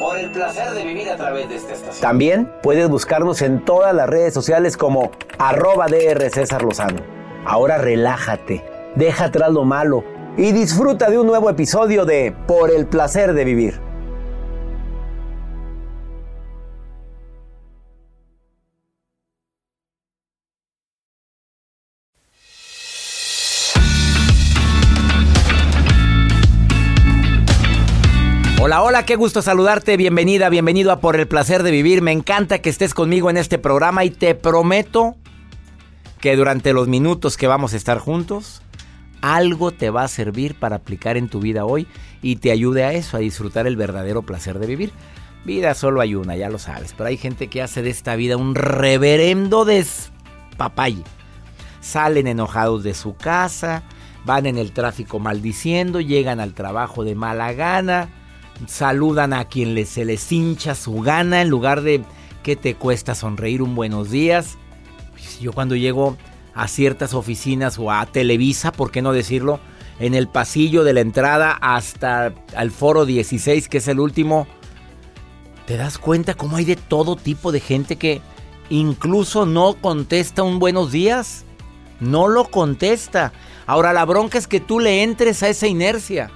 Por el placer de vivir a través de esta estación. También puedes buscarnos en todas las redes sociales como arroba DR César Lozano. Ahora relájate, deja atrás lo malo y disfruta de un nuevo episodio de Por el placer de vivir. Hola, hola, qué gusto saludarte, bienvenida, bienvenido a Por el Placer de Vivir. Me encanta que estés conmigo en este programa y te prometo que durante los minutos que vamos a estar juntos, algo te va a servir para aplicar en tu vida hoy y te ayude a eso, a disfrutar el verdadero placer de vivir. Vida solo hay una, ya lo sabes, pero hay gente que hace de esta vida un reverendo despapay. Salen enojados de su casa, van en el tráfico maldiciendo, llegan al trabajo de mala gana saludan a quien se les hincha su gana en lugar de que te cuesta sonreír un buenos días. Pues, yo cuando llego a ciertas oficinas o a Televisa, ¿por qué no decirlo? En el pasillo de la entrada hasta al foro 16, que es el último, te das cuenta cómo hay de todo tipo de gente que incluso no contesta un buenos días. No lo contesta. Ahora la bronca es que tú le entres a esa inercia.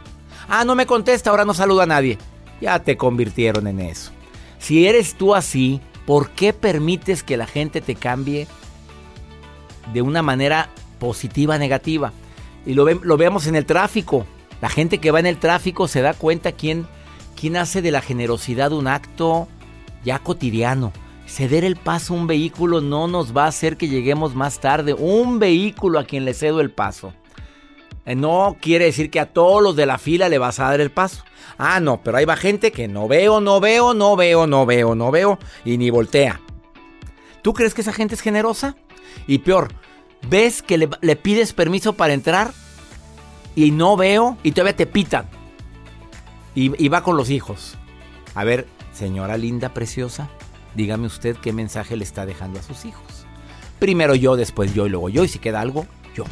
Ah, no me contesta, ahora no saluda a nadie. Ya te convirtieron en eso. Si eres tú así, ¿por qué permites que la gente te cambie de una manera positiva, negativa? Y lo, lo vemos en el tráfico. La gente que va en el tráfico se da cuenta quién, quién hace de la generosidad un acto ya cotidiano. Ceder el paso a un vehículo no nos va a hacer que lleguemos más tarde. Un vehículo a quien le cedo el paso. Eh, no quiere decir que a todos los de la fila le vas a dar el paso. Ah, no, pero ahí va gente que no veo, no veo, no veo, no veo, no veo y ni voltea. ¿Tú crees que esa gente es generosa? Y peor, ves que le, pides permiso para entrar y no veo y todavía te pitan. Y, y va con los hijos. A ver, señora linda, preciosa, dígame usted qué mensaje le está dejando a sus hijos. Primero yo, después yo y luego yo. Y si queda algo, yo.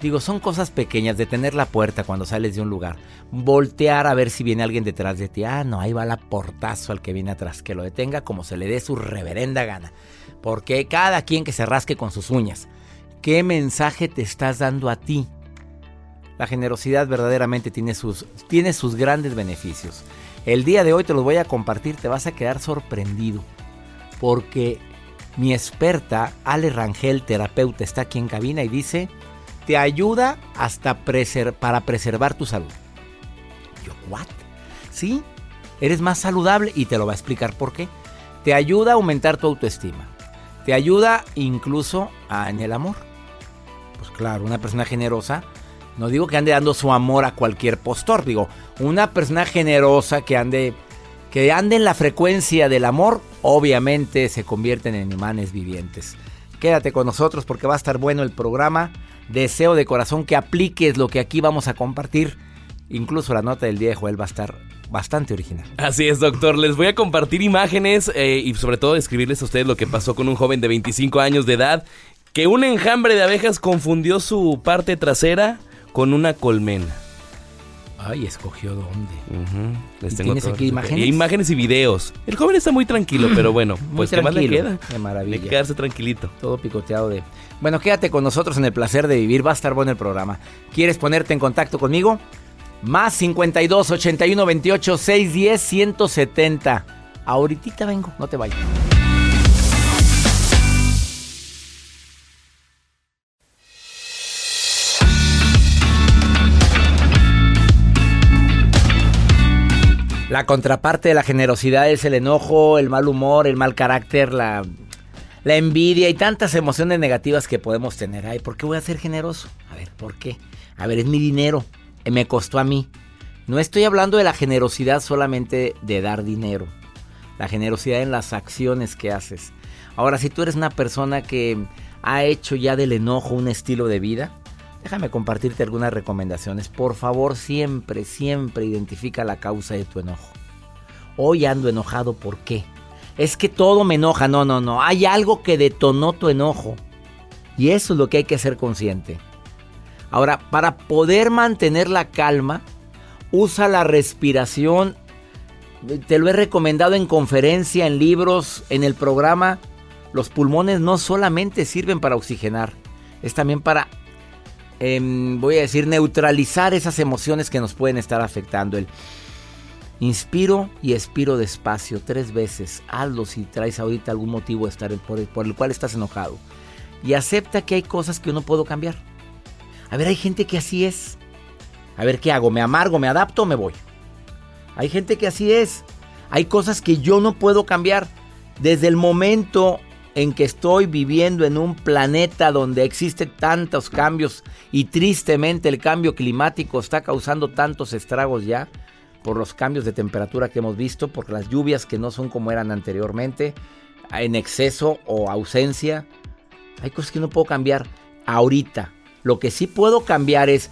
Digo, son cosas pequeñas, detener la puerta cuando sales de un lugar, voltear a ver si viene alguien detrás de ti. Ah, no, ahí va la portazo al que viene atrás, que lo detenga como se le dé su reverenda gana. Porque cada quien que se rasque con sus uñas. ¿Qué mensaje te estás dando a ti? La generosidad verdaderamente tiene sus, tiene sus grandes beneficios. El día de hoy te los voy a compartir, te vas a quedar sorprendido. Porque mi experta, Ale Rangel, terapeuta, está aquí en cabina y dice te ayuda hasta para preservar tu salud. Yo, ¿what? Sí, eres más saludable y te lo va a explicar por qué. Te ayuda a aumentar tu autoestima. Te ayuda incluso en el amor. Pues claro, una persona generosa, no digo que ande dando su amor a cualquier postor, digo, una persona generosa que ande que ande en la frecuencia del amor, obviamente se convierten en imanes vivientes. Quédate con nosotros porque va a estar bueno el programa. Deseo de corazón que apliques lo que aquí vamos a compartir. Incluso la nota del día de Joel va a estar bastante original. Así es, doctor. Les voy a compartir imágenes eh, y sobre todo describirles a ustedes lo que pasó con un joven de 25 años de edad que un enjambre de abejas confundió su parte trasera con una colmena. Ay, escogió dónde. Les ¿Y tengo tienes aquí imágenes? Y imágenes y videos. El joven está muy tranquilo, pero bueno, pues ¿qué más le queda? Qué maravilla. Que quedarse tranquilito. Todo picoteado de... Bueno, quédate con nosotros en el placer de vivir. Va a estar bueno el programa. ¿Quieres ponerte en contacto conmigo? Más 52 81 28 610 170. Ahorita vengo, no te vayas. La contraparte de la generosidad es el enojo, el mal humor, el mal carácter, la, envidia y tantas emociones negativas que podemos tener. Ay, ¿por qué voy a ser generoso? A ver, ¿por qué? A ver, es mi dinero, eh, me costó a mí. No estoy hablando de la generosidad solamente de dar dinero, la generosidad en las acciones que haces. Ahora, si tú eres una persona que ha hecho ya del enojo un estilo de vida, déjame compartirte algunas recomendaciones. Por favor, siempre, siempre identifica la causa de tu enojo. Hoy ando enojado, ¿por qué? Es que todo me enoja, no, no, no. Hay algo que detonó tu enojo. Y eso es lo que hay que ser consciente. Ahora, para poder mantener la calma, usa la respiración. Te lo he recomendado en conferencia, en libros, en el programa. Los pulmones no solamente sirven para oxigenar, es también para, em, voy a decir, neutralizar esas emociones que nos pueden estar afectando. El inspiro y expiro despacio tres veces. Hazlo si traes ahorita algún motivo de estar por el, por cual estás enojado. Y acepta que hay cosas que yo no puedo cambiar. A ver, hay gente que así es. A ver, ¿qué hago? ¿Me amargo, me adapto me voy? Hay gente que así es. Hay cosas que yo no puedo cambiar. Desde el momento en que estoy viviendo en un planeta donde existen tantos cambios y tristemente el cambio climático está causando tantos estragos ya por los cambios de temperatura que hemos visto, por las lluvias que no son como eran anteriormente, en exceso o ausencia. Hay cosas que no puedo cambiar ahorita. Lo que sí puedo cambiar es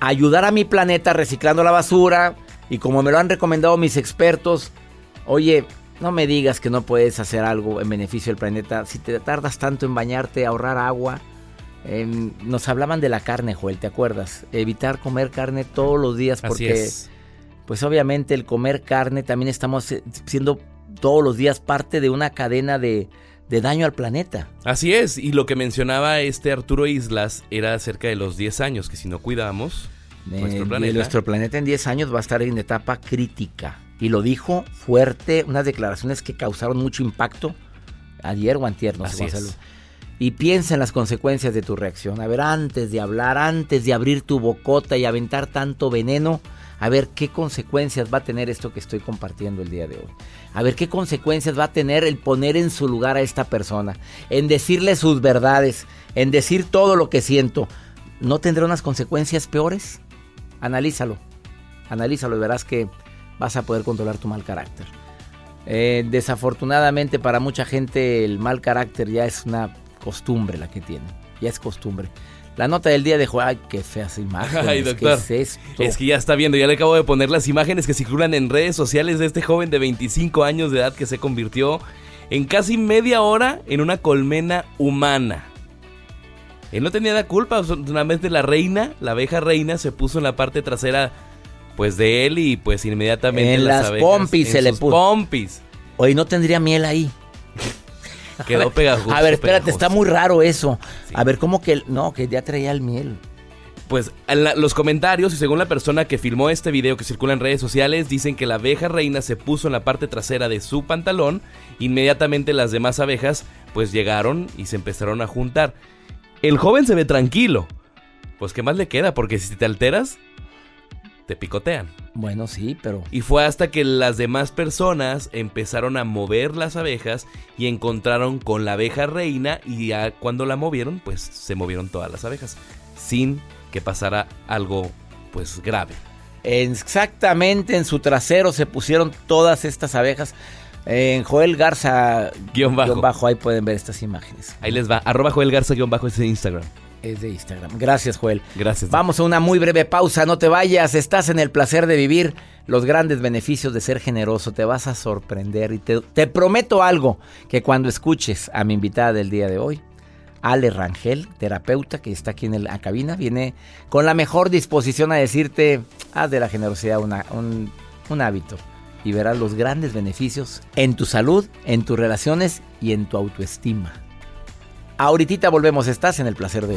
ayudar a mi planeta reciclando la basura y como me lo han recomendado mis expertos, oye, no me digas que no puedes hacer algo en beneficio del planeta. Si te tardas tanto en bañarte, ahorrar agua. Eh, nos hablaban de la carne, Joel, ¿te acuerdas? Evitar comer carne todos los días Así porque, es. pues obviamente el comer carne también estamos eh, siendo todos los días parte de una cadena de, de daño al planeta. Así es, y lo que mencionaba este Arturo Islas era acerca de los 10 años, que si no nuestro Eh, planeta, Nuestro planeta en 10 años va a estar en etapa crítica. Y lo dijo fuerte, unas declaraciones que causaron mucho impacto ayer o antier, no sé. Y piensa en las consecuencias de tu reacción. A ver, antes de hablar, antes de abrir tu bocota y aventar tanto veneno, a ver qué consecuencias va a tener esto que estoy compartiendo el día de hoy. A ver qué consecuencias va a tener el poner en su lugar a esta persona, en decirle sus verdades, en decir todo lo que siento. ¿No tendrá unas consecuencias peores? Analízalo, analízalo y verás que vas a poder controlar tu mal carácter. Eh, desafortunadamente para mucha gente el mal carácter ya es una costumbre la que tiene, ya es costumbre. La nota del día dejó, ay, qué feas imágenes, Ay, doctor. ¿qué es esto? Es que ya está viendo, ya le acabo de poner las imágenes que circulan en redes sociales de este joven de 25 años de edad que se convirtió en casi media hora en una colmena humana. Él no tenía la culpa, solamente la reina, la abeja reina, se puso en la parte trasera pues de él y pues inmediatamente En las abejas- pompis en se le puso. pompis. Hoy no tendría miel ahí. Quedó pegajoso. A ver, espérate, pegajoso. está muy raro eso. Sí. A ver, ¿cómo que no, que ya traía el miel? Pues la- los comentarios y según la persona que filmó este video que circula en redes sociales dicen que la abeja reina se puso en la parte trasera de su pantalón, inmediatamente las demás abejas pues llegaron y se empezaron a juntar. El joven se ve tranquilo. Pues qué más le queda porque si te alteras te picotean. Bueno, sí, pero Y fue hasta que las demás personas empezaron a mover las abejas y encontraron con la abeja reina y ya cuando la movieron, pues se movieron todas las abejas sin que pasara algo pues grave. exactamente en su trasero se pusieron todas estas abejas. En Joel Garza Guión bajo. ahí pueden ver estas imágenes. Ahí les va, arroba Joel Garza guion bajo ese Instagram. Es de Instagram. Gracias, Joel. Gracias. Vamos a una muy breve pausa. No te vayas. Estás en el placer de vivir los grandes beneficios de ser generoso. Te vas a sorprender. Y te, te prometo algo: que cuando escuches a mi invitada del día de hoy, Ale Rangel, terapeuta que está aquí en la cabina, viene con la mejor disposición a decirte: haz de la generosidad un, un hábito. Y verás los grandes beneficios en tu salud, en tus relaciones y en tu autoestima. Ahorita volvemos, estás en el placer de.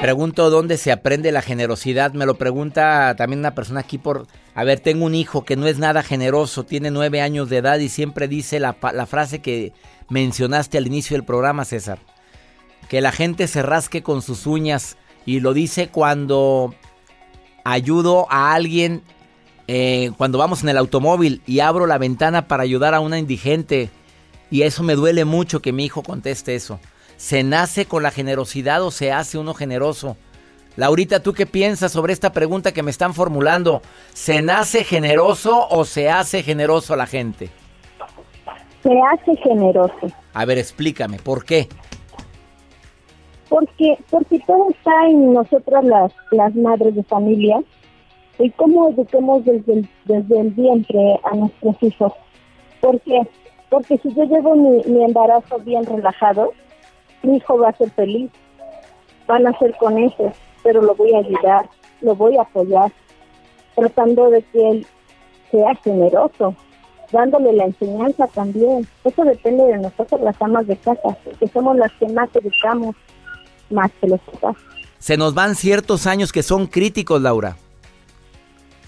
Pregunto dónde se aprende la generosidad. Me lo pregunta también una persona aquí por... A ver, tengo un hijo que no es nada generoso, tiene nueve años de edad y siempre dice la, la frase que mencionaste al inicio del programa, César. Que la gente se rasque con sus uñas y lo dice cuando ayudo a alguien, eh, cuando vamos en el automóvil y abro la ventana para ayudar a una indigente. Y eso me duele mucho que mi hijo conteste eso. ¿Se nace con la generosidad o se hace uno generoso? Laurita, ¿tú qué piensas sobre esta pregunta que me están formulando? ¿Se nace generoso o se hace generoso a la gente? Se hace generoso. A ver, explícame, ¿por qué? Porque, porque todo está en nosotras las, las madres de familia y cómo eduquemos desde el, desde el vientre a nuestros hijos. ¿Por qué? Porque si yo llevo mi, mi embarazo bien relajado, mi hijo va a ser feliz, van a ser con eso, pero lo voy a ayudar, lo voy a apoyar, tratando de que él sea generoso, dándole la enseñanza también. Eso depende de nosotros, las amas de casa, que somos las que más educamos, más que los papás. Se nos van ciertos años que son críticos, Laura.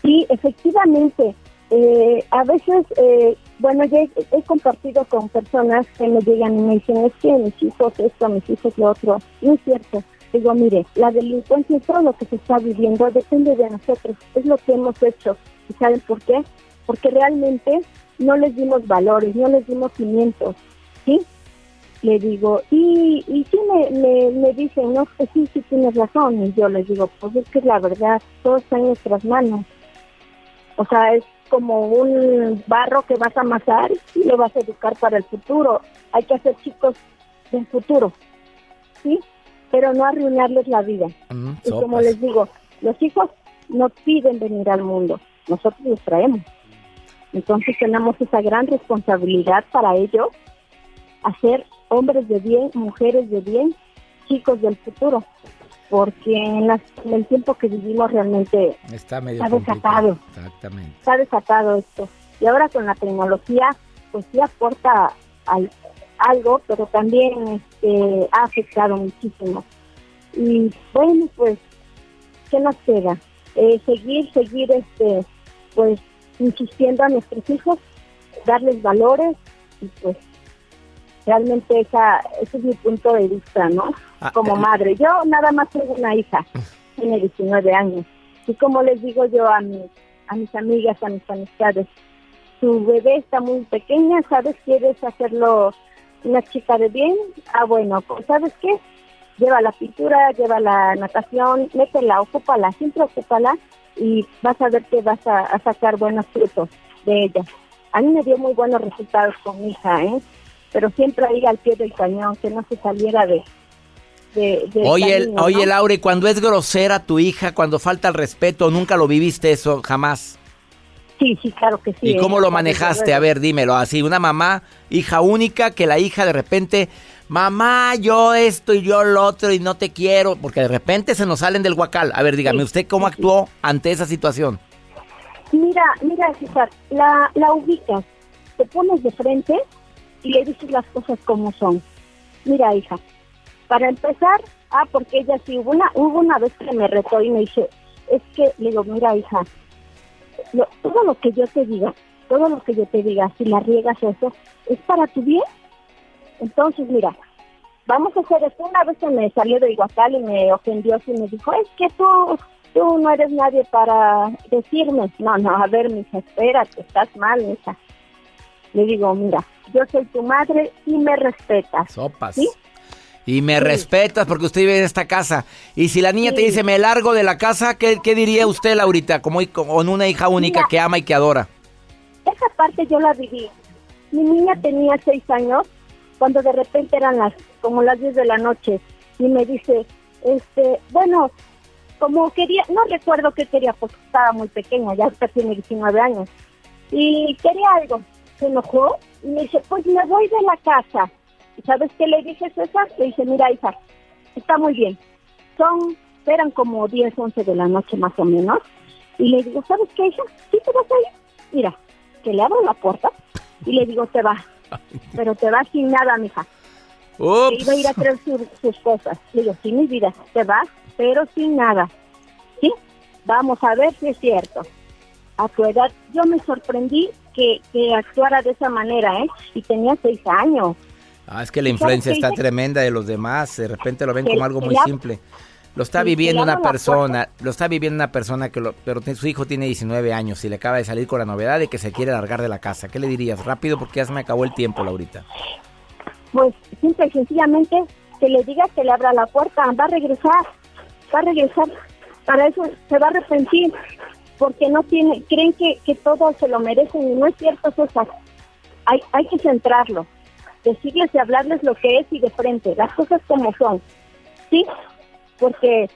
Sí, efectivamente. Eh, a veces, eh, bueno, yo he, compartido con personas que me llegan y me dicen, es que mis hijos esto, mis hijos lo otro. No es cierto. Digo, mire, la delincuencia y todo lo que se está viviendo depende de nosotros. Es lo que hemos hecho. ¿Y saben por qué? Porque realmente no les dimos valores, no les dimos cimientos. ¿Sí? Le digo, y, y sí me, me, me dicen, no, pues sí, sí tienes razón. Y yo les digo, pues es que la verdad, todo está en nuestras manos. O sea, es como un barro que vas a amasar y lo vas a educar para el futuro. Hay que hacer chicos del futuro, ¿sí? Pero no arruinarles la vida. Mm, y como les digo, los hijos no piden venir al mundo, nosotros los traemos. Entonces tenemos esa gran responsabilidad para ellos, hacer hombres de bien, mujeres de bien, chicos del futuro. Porque en, las- en el tiempo que vivimos realmente Está medio Está desatado. Exactamente. está desatado esto. Y ahora con la tecnología, pues sí aporta al- algo, pero también este, ha afectado muchísimo. Y bueno, pues, ¿qué nos queda? Eh, seguir, seguir, este, pues, insistiendo a nuestros hijos, darles valores y pues, realmente esa, ese es mi punto de vista, ¿no? Ah, Como eh, madre. Yo nada más tengo una hija, tiene 19 años. Y como les digo yo a mis, a mis amigas, a mis amistades, tu bebé está muy pequeña, ¿sabes? ¿Quieres hacerlo una chica de bien? Ah, bueno, pues ¿sabes qué? Lleva la pintura, lleva la natación, métela, ocúpala, siempre ocúpala y vas a ver que vas a, a sacar buenos frutos de ella. A mí me dio muy buenos resultados con mi hija, ¿eh? Pero siempre ahí al pie del cañón, que no se saliera de, de, de Oye, cariño, oye ¿no? Laura, y cuando es grosera tu hija, cuando falta el respeto, nunca lo viviste eso, jamás. Sí, sí, claro que sí. ¿Y cómo ¿eh? lo Desde manejaste? A ver, dímelo así. Una mamá, hija única, que la hija de repente, mamá, yo esto y yo lo otro y no te quiero, porque de repente se nos salen del guacal. A ver, dígame, Sí, ¿usted cómo sí, sí. actuó ante esa situación? Mira, mira, César, la, la ubicas, te pones de frente y le dices las cosas como son. Mira, hija, para empezar, ah, porque ella sí, hubo una, hubo una vez que me retó y me dice, es que, le digo, mira, hija, todo lo que yo te diga, todo lo que yo te diga, si la riegas eso, es para tu bien. Entonces, mira, vamos a hacer esto. Una vez que me salió de Iguacal y me ofendió y me dijo, es que tú, tú no eres nadie para decirme. No, no, a ver, mija, espérate, estás mal, mija. Le digo, mira, yo soy tu madre y me respetas. Sopas. ¿Sí? Y me Sí. respetas porque usted vive en esta casa. Y si la niña te dice, me largo de la casa, ¿qué, qué diría usted, Laurita? Como con una hija única Mira. que ama y que adora. Esa parte yo la viví. Mi niña tenía seis años cuando de repente eran las como las 10 de la noche y me dice, este, bueno, como quería, no recuerdo qué quería porque estaba muy pequeña, ya tiene 19 años, y quería algo. Se enojó y me dice, pues me voy de la casa. ¿Y sabes qué le dije, César? Le dije, mira, hija, está muy bien. Son, eran como 10, 11 de la noche más o menos. Y le digo, ¿sabes qué, hija? ¿Sí te vas a ir? Mira, que le abro la puerta y le digo, te vas. Pero te vas sin nada, mija. Ups. iba a ir a traer su- sus cosas. Le digo, sí, mi vida, te vas, pero sin nada. ¿Sí? Vamos a ver si es cierto. A tu edad, yo me sorprendí que, que actuara de esa manera, ¿eh? Y tenía seis años. Ah, es que la ¿Sabes influencia está tremenda de los demás. De repente lo ven como algo muy simple. Lo está viviendo una persona, lo está viviendo una persona que lo, pero su hijo tiene 19 años y le acaba de salir con la novedad de que se quiere largar de la casa. ¿Qué le dirías? Rápido porque ya se me acabó el tiempo, Laurita. Pues simple y sencillamente que le diga que le abra la puerta, va a regresar, va a regresar. Para eso se va a arrepentir, porque no tiene, creen que, que todo se lo merecen y no es cierto, César. Hay, hay que centrarlo, decirles y hablarles lo que es y de frente, las cosas como son, ¿sí? Porque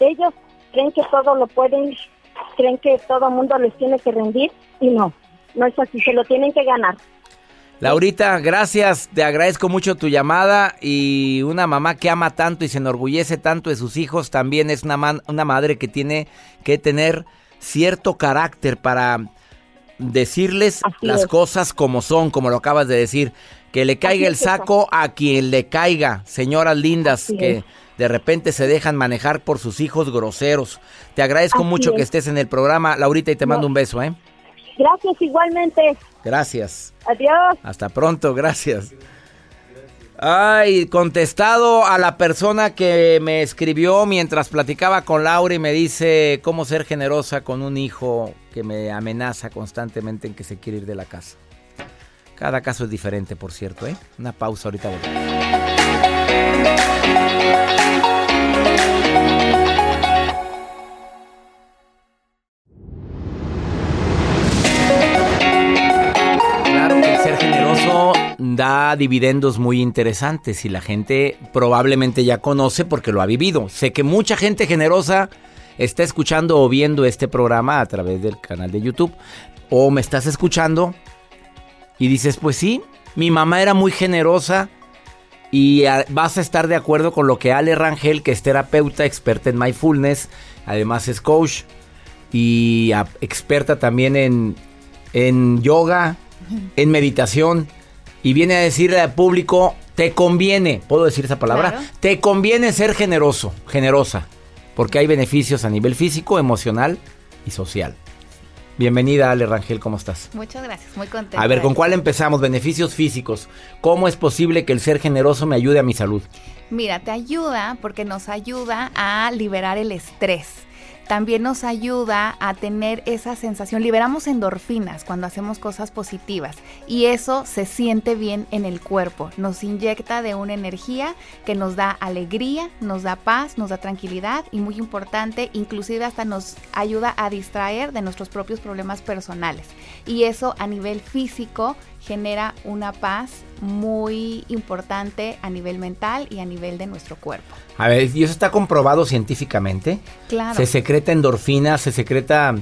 ellos creen que todo lo pueden, creen que todo mundo les tiene que rendir y no, no es así, se lo tienen que ganar. Laurita, gracias, te agradezco mucho tu llamada y una mamá que ama tanto y se enorgullece tanto de sus hijos también es una, man- una madre que tiene que tener cierto carácter para decirles Así las es. cosas como son, como lo acabas de decir, que le caiga el saco a quien le caiga, señoras lindas Así que es. de repente se dejan manejar por sus hijos groseros. Te agradezco mucho que es. estés en el programa, Laurita, y te No. mando un beso, ¿eh? Gracias igualmente. Gracias. Adiós. Hasta pronto, gracias. Ay, contestado a la persona que me escribió mientras platicaba con Laura y me dice cómo ser generosa con un hijo que me amenaza constantemente en que se quiere ir de la casa. Cada caso es diferente, por cierto, ¿eh? Una pausa ahorita. volvemos. Da dividendos muy interesantes y la gente probablemente ya conoce porque lo ha vivido. Sé que mucha gente generosa está escuchando o viendo este programa a través del canal de YouTube o me estás escuchando y dices, pues sí, mi mamá era muy generosa y ah, vas a estar de acuerdo con lo que Ale Rangel, que es terapeuta, experta en mindfulness, además es coach y ah, experta también en, en yoga, en meditación, y viene a decirle al público, te conviene, ¿puedo decir esa palabra? Claro. Te conviene ser generoso, generosa, porque hay beneficios a nivel físico, emocional y social. Bienvenida Ale Rangel, ¿cómo estás? Muchas gracias, muy contenta. A ver, ¿con cuál empezamos? Beneficios físicos. ¿Cómo es posible que el ser generoso me ayude a mi salud? Mira, te ayuda porque nos ayuda a liberar el estrés. También nos ayuda a tener esa sensación, liberamos endorfinas cuando hacemos cosas positivas y eso se siente bien en el cuerpo, nos inyecta de una energía que nos da alegría, nos da paz, nos da tranquilidad y muy importante, inclusive hasta nos ayuda a distraer de nuestros propios problemas personales. Y eso a nivel físico genera una paz muy importante a nivel mental y a nivel de nuestro cuerpo. A ver, ¿y eso está comprobado científicamente? Claro. Se secreta endorfina, se secreta,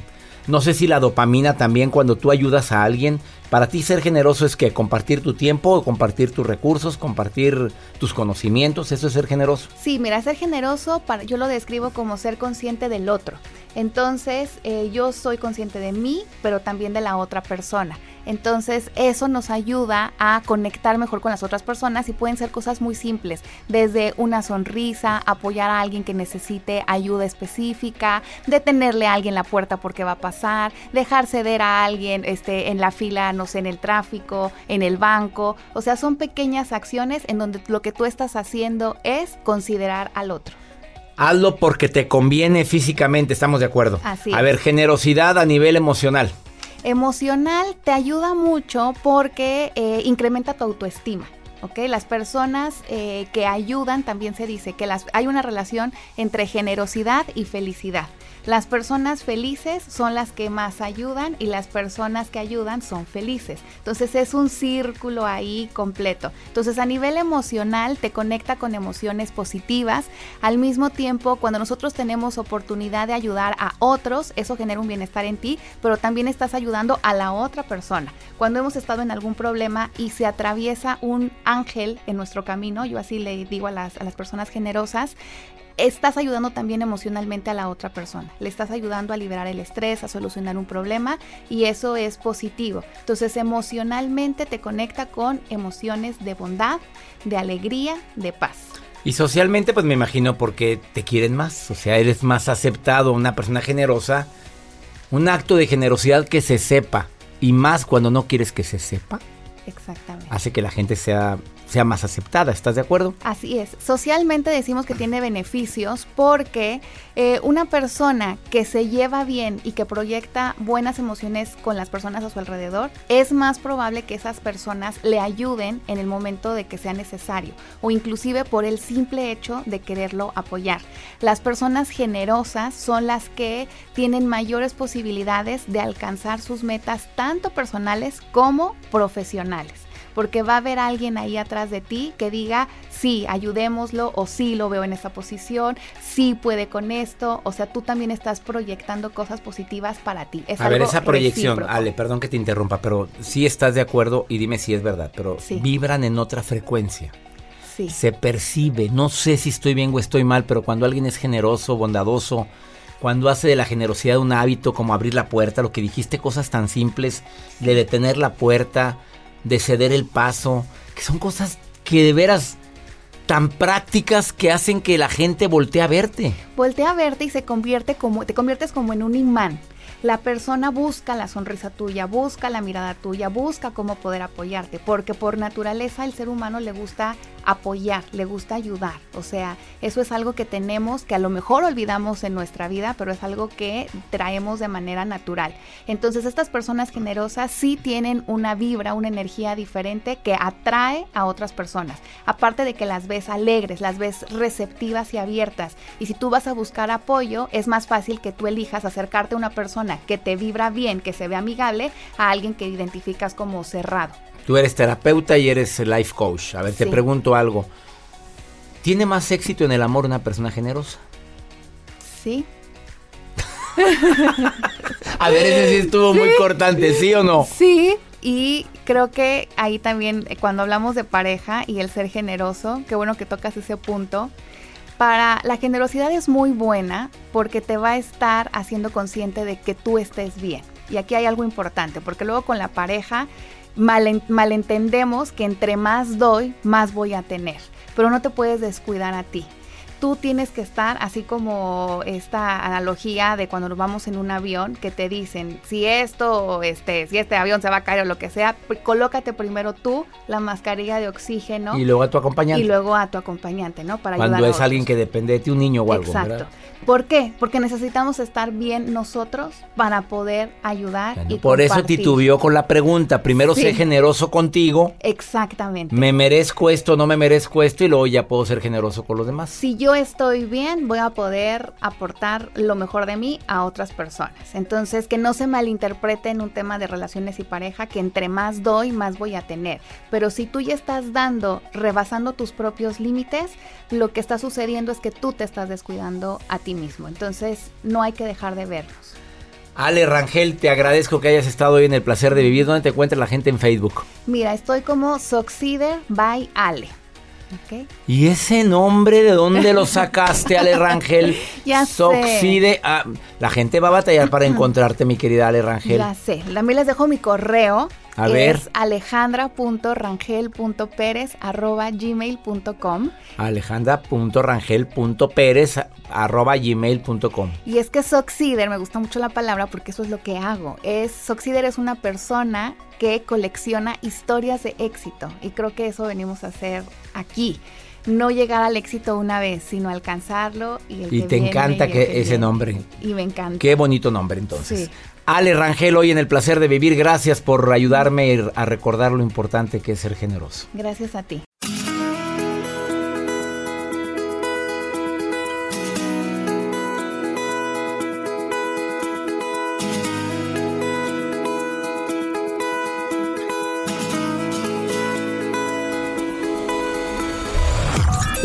no sé si la dopamina también cuando tú ayudas a alguien. Para ti ser generoso es que compartir tu tiempo, compartir tus recursos, compartir tus conocimientos, eso es ser generoso. Sí, mira, ser generoso, para, yo lo describo como ser consciente del otro. Entonces, eh, yo soy consciente de mí, pero también de la otra persona. Entonces, eso nos ayuda a conectar mejor con las otras personas y pueden ser cosas muy simples, desde una sonrisa, apoyar a alguien que necesite ayuda específica, detenerle a alguien la puerta porque va a pasar, dejar ceder a alguien este, en la fila, no sé, en el tráfico, en el banco. O sea, son pequeñas acciones en donde lo que tú estás haciendo es considerar al otro. Hazlo porque te conviene físicamente, estamos de acuerdo. Así A es. ver, generosidad a nivel emocional. Emocional te ayuda mucho porque eh, incrementa tu autoestima. Las personas eh, que ayudan, también se dice que las, hay una relación entre generosidad y felicidad. Las personas felices son las que más ayudan y las personas que ayudan son felices. Entonces es un círculo ahí completo. Entonces a nivel emocional te conecta con emociones positivas. Al mismo tiempo, cuando nosotros tenemos oportunidad de ayudar a otros, eso genera un bienestar en ti, pero también estás ayudando a la otra persona. Cuando hemos estado en algún problema y se atraviesa un ángel en nuestro camino, yo así le digo a las, a las personas generosas, estás ayudando también emocionalmente a la otra persona. Le estás ayudando a liberar el estrés, a solucionar un problema y eso es positivo. Entonces emocionalmente te conecta con emociones de bondad, de alegría, de paz. Y socialmente, pues me imagino porque te quieren más. O sea, eres más aceptado, una persona generosa. Un acto de generosidad que se sepa. Y más cuando no quieres que se sepa, Exactamente. hace que la gente sea, sea más aceptada. ¿Estás de acuerdo? Así es. Socialmente decimos que tiene beneficios porque eh, una persona que se lleva bien y que proyecta buenas emociones con las personas a su alrededor, es más probable que esas personas le ayuden en el momento de que sea necesario o inclusive por el simple hecho de quererlo apoyar. Las personas generosas son las que tienen mayores posibilidades de alcanzar sus metas tanto personales como profesionales porque va a haber alguien ahí atrás de ti que diga, sí, ayudémoslo, o sí lo veo en esa posición, sí puede con esto, o sea, tú también estás proyectando cosas positivas para ti. Es a ver, esa proyección, recíproco. Ale, perdón que te interrumpa, pero sí estás de acuerdo y dime si es verdad, pero Sí. vibran en otra frecuencia. Sí. Se percibe, no sé si estoy bien o estoy mal, pero cuando alguien es generoso, bondadoso, cuando hace de la generosidad un hábito como abrir la puerta, lo que dijiste, cosas tan simples, de detener la puerta, de ceder el paso, que son cosas que de veras tan prácticas que hacen que la gente voltee a verte. voltea a verte y se convierte como, te conviertes como en un imán. La persona busca la sonrisa tuya, busca la mirada tuya, busca cómo poder apoyarte, porque por naturaleza el ser humano le gusta apoyar, le gusta ayudar. O sea, eso es algo que tenemos, que a lo mejor olvidamos en nuestra vida, pero es algo que traemos de manera natural. Entonces estas personas generosas sí tienen una vibra, una energía diferente que atrae a otras personas. Aparte de que las ves alegres, las ves receptivas y abiertas. Y si tú vas a buscar apoyo, es más fácil que tú elijas acercarte a una persona que te vibra bien, que se ve amigable, a alguien que identificas como cerrado. Tú eres terapeuta y eres life coach. A ver, te pregunto algo. ¿Tiene más éxito en el amor una persona generosa? ¿Sí? A ver, ese sí estuvo muy cortante, ¿sí o no? Sí, y creo que ahí también eh, cuando hablamos de pareja y el ser generoso, qué bueno que tocas ese punto. Para la generosidad es muy buena porque te va a estar haciendo consciente de que tú estés bien. Y aquí hay algo importante, porque luego con la pareja malen- malentendemos que entre más doy, más voy a tener. Pero no te puedes descuidar a ti tú tienes que estar así como esta analogía de cuando nos vamos en un avión que te dicen si esto este si este avión se va a caer o lo que sea pr- colócate primero tú la mascarilla de oxígeno Y luego a tu acompañante. y luego a tu acompañante no para Cuando ayudar a es alguien que depende de ti, un niño o algo, Exacto. ¿verdad? ¿Por qué? Porque necesitamos estar bien nosotros para poder ayudar Bueno, y por eso titubeó con la pregunta. Primero Sí. sé generoso contigo. Exactamente. Me merezco esto, no me merezco esto y luego ya puedo ser generoso con los demás. si yo yo estoy bien, voy a poder aportar lo mejor de mí a otras personas. Entonces, que no se malinterprete en un tema de relaciones y pareja, que entre más doy, más voy a tener. Pero si tú ya estás dando, rebasando tus propios límites, lo que está sucediendo es que tú te estás descuidando a ti mismo. Entonces, no hay que dejar de vernos. Ale Rangel, te agradezco que hayas estado hoy en el placer de vivir. ¿Dónde te encuentra la gente en Facebook? Mira, estoy como Soxider by Ale. ¿Y ese nombre de dónde lo sacaste, Ale Rangel? ya Soxide. Ah, la gente va a batallar para encontrarte, mi querida Ale Rangel. Ya sé. También les dejo mi correo. A ver. Es alejandra.rangel.pérez arroba gmail.com alejandra.rangel.pérez arroba gmail.com Y es que Soxider, me gusta mucho la palabra porque eso es lo que hago. Es, Soxider es una persona que colecciona historias de éxito y creo que eso venimos a hacer aquí. No llegar al éxito una vez, sino alcanzarlo y el Y te encanta que, ese nombre. Y me encanta. Qué bonito nombre entonces. Ale Rangel, hoy en el placer de vivir, gracias por ayudarme a recordar lo importante que es ser generoso. Gracias a ti.